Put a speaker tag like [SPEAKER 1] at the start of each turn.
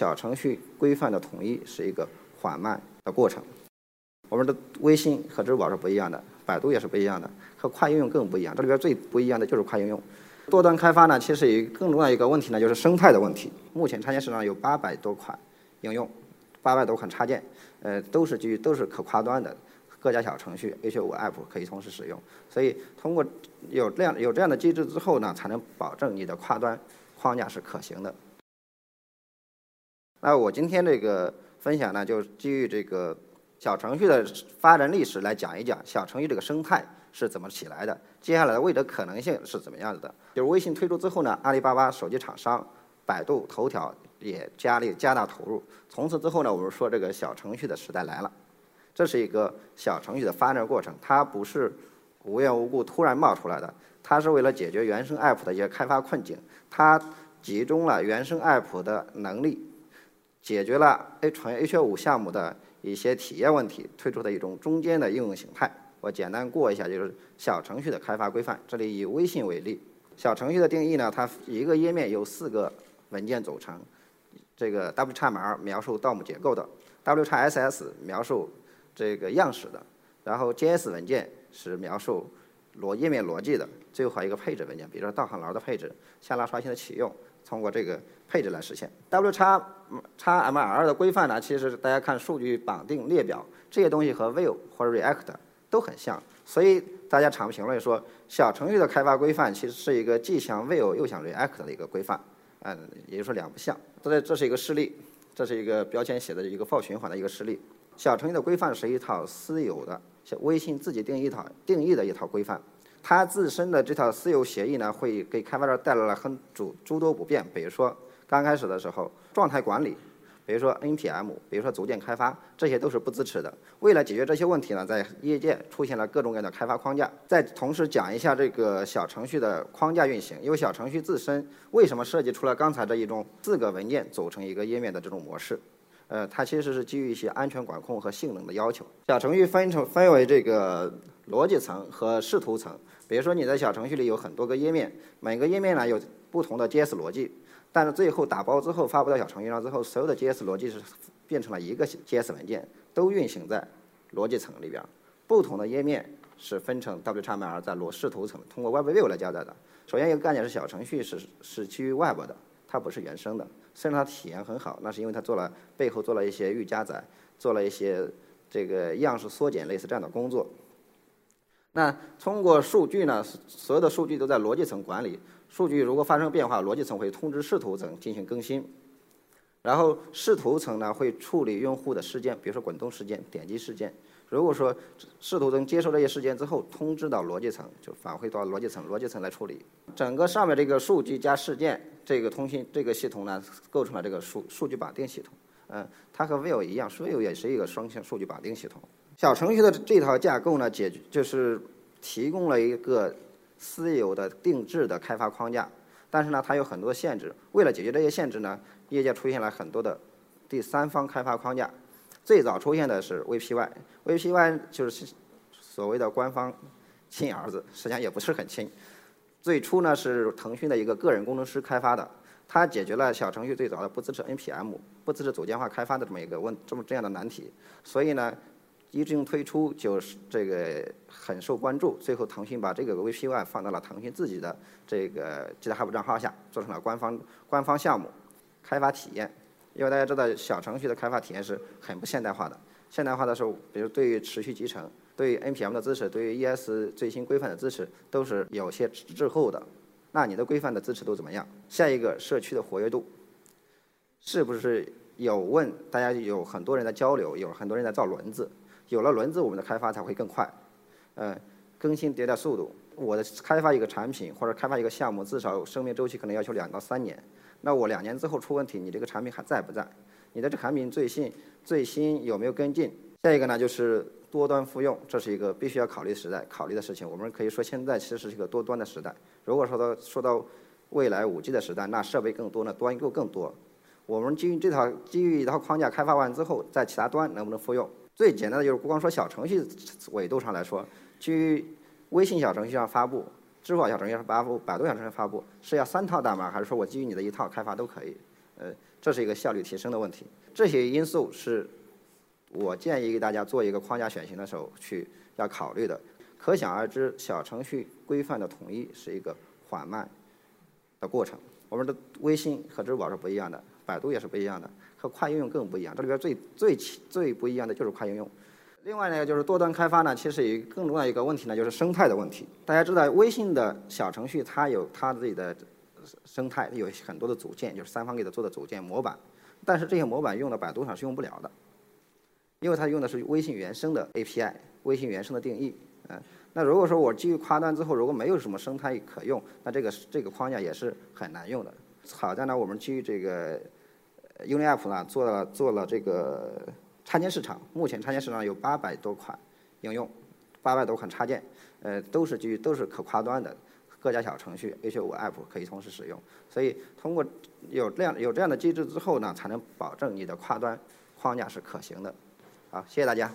[SPEAKER 1] 小程序规范的统一是一个缓慢的过程。我们的微信和支付宝是不一样的，百度也是不一样的，和快应用更不一样。这里边最不一样的就是快应用。多端开发呢，其实有更重要一个问题呢，就是生态的问题。目前插件市场有八百多款应用，八百多款插件，呃，都是基于都是可跨端的，各家小程序 H5 App 可以同时使用。所以通过有这样有这样的机制之后呢，才能保证你的跨端框架是可行的。那我今天这个分享呢，就基于这个小程序的发展历史来讲一讲小程序这个生态是怎么起来的，接下来的未来可能性是怎么样子的。就是微信推出之后呢，阿里巴巴手机厂商、百度、头条也加力加大投入。从此之后呢，我们说这个小程序的时代来了。这是一个小程序的发展过程，它不是无缘无故突然冒出来的，它是为了解决原生 App 的一些开发困境，它集中了原生 App 的能力。解决了 A 纯 H 五项目的一些体验问题，推出的一种中间的应用形态。我简单过一下，就是小程序的开发规范。这里以微信为例，小程序的定义呢，它一个页面由四个文件组成。这个 WXML 描述 DOM 结构的，WXSS 描述这个样式的，然后 JS 文件是描述逻页面逻辑的，最后还有一个配置文件，比如说导航栏的配置、下拉刷新的启用。通过这个配置来实现。W 叉叉 M R 的规范呢，其实大家看数据绑定列表这些东西和 Vue 或者 React 都很像，所以大家常评论说，小程序的开发规范其实是一个既像 Vue 又像 React 的一个规范，嗯，也就是说两不像。这这是一个事例，这是一个标签写的一个 for 循环的一个事例。小程序的规范是一套私有的，像微信自己定义一套定义的一套规范。它自身的这套私有协议呢，会给开发者带来了很诸诸多不便。比如说，刚开始的时候，状态管理，比如说 npm，比如说组件开发，这些都是不支持的。为了解决这些问题呢，在业界出现了各种各样的开发框架。再同时讲一下这个小程序的框架运行，因为小程序自身为什么设计出了刚才这一种四个文件组成一个页面的这种模式？呃，它其实是基于一些安全管控和性能的要求。小程序分成分为这个逻辑层和视图层。比如说你在小程序里有很多个页面，每个页面呢有不同的 JS 逻辑，但是最后打包之后发布到小程序上之后，所有的 JS 逻辑是变成了一个 JS 文件，都运行在逻辑层里边。不同的页面是分成 WXML 在逻视图层，通过 WebView 来加载的。首先一个概念是小程序是是基于 Web 的，它不是原生的。虽然它体验很好，那是因为它做了背后做了一些预加载，做了一些这个样式缩减类似这样的工作。那通过数据呢，所有的数据都在逻辑层管理。数据如果发生变化，逻辑层会通知视图层进行更新。然后视图层呢会处理用户的事件，比如说滚动事件、点击事件。如果说视图层接收这些事件之后，通知到逻辑层，就返回到逻辑层，逻辑层来处理。整个上面这个数据加事件这个通信这个系统呢，构成了这个数数据绑定系统。嗯，它和 Vue 一样，Vue 也是一个双向数据绑定系统。小程序的这套架构呢，解决就是提供了一个私有的定制的开发框架，但是呢，它有很多限制。为了解决这些限制呢，业界出现了很多的第三方开发框架。最早出现的是 VPY，VPY 就是所谓的官方亲儿子，实际上也不是很亲。最初呢是腾讯的一个个人工程师开发的，它解决了小程序最早的不支持 NPM、不支持组件化开发的这么一个问这么这样的难题，所以呢。一经推出就是这个很受关注，最后腾讯把这个 VPY 放到了腾讯自己的这个 GitHub 账号下，做成了官方官方项目开发体验。因为大家知道小程序的开发体验是很不现代化的，现代化的时候，比如对于持续集成、对于 NPM 的支持、对于 ES 最新规范的支持，都是有些滞后的。那你的规范的支持度怎么样？下一个社区的活跃度，是不是有问？大家有很多人在交流，有很多人在造轮子。有了轮子，我们的开发才会更快，嗯，更新迭代速度。我的开发一个产品或者开发一个项目，至少生命周期可能要求两到三年。那我两年之后出问题，你这个产品还在不在？你的这产品最新最新有没有跟进？下一个呢，就是多端复用，这是一个必须要考虑时代考虑的事情。我们可以说现在其实是一个多端的时代。如果说到说到未来五 G 的时代，那设备更多，那端又更多。我们基于这套基于一套框架开发完之后，在其他端能不能复用？最简单的就是不光说小程序维度上来说，去微信小程序上发布、支付宝小程序上发布、百度小程序发布，是要三套代码，还是说我基于你的一套开发都可以？呃，这是一个效率提升的问题。这些因素是我建议给大家做一个框架选型的时候去要考虑的。可想而知，小程序规范的统一是一个缓慢的过程。我们的微信和支付宝是不一样的，百度也是不一样的，和快应用更不一样。这里边最最最不一样的就是快应用。另外呢，就是多端开发呢，其实有更重要一个问题呢，就是生态的问题。大家知道，微信的小程序它有它自己的生态，有很多的组件，就是三方给它做的组件模板。但是这些模板用到百度上是用不了的，因为它用的是微信原生的 API，微信原生的定义。嗯，那如果说我基于跨端之后，如果没有什么生态可用，那这个这个框架也是很难用的。好在呢，我们基于这个 UniApp 呢，做了做了这个插件市场。目前插件市场有八百多款应用，八百多款插件，呃，都是基于都是可跨端的，各家小程序 H5 App 可以同时使用。所以通过有这样有这样的机制之后呢，才能保证你的跨端框架是可行的。好，谢谢大家。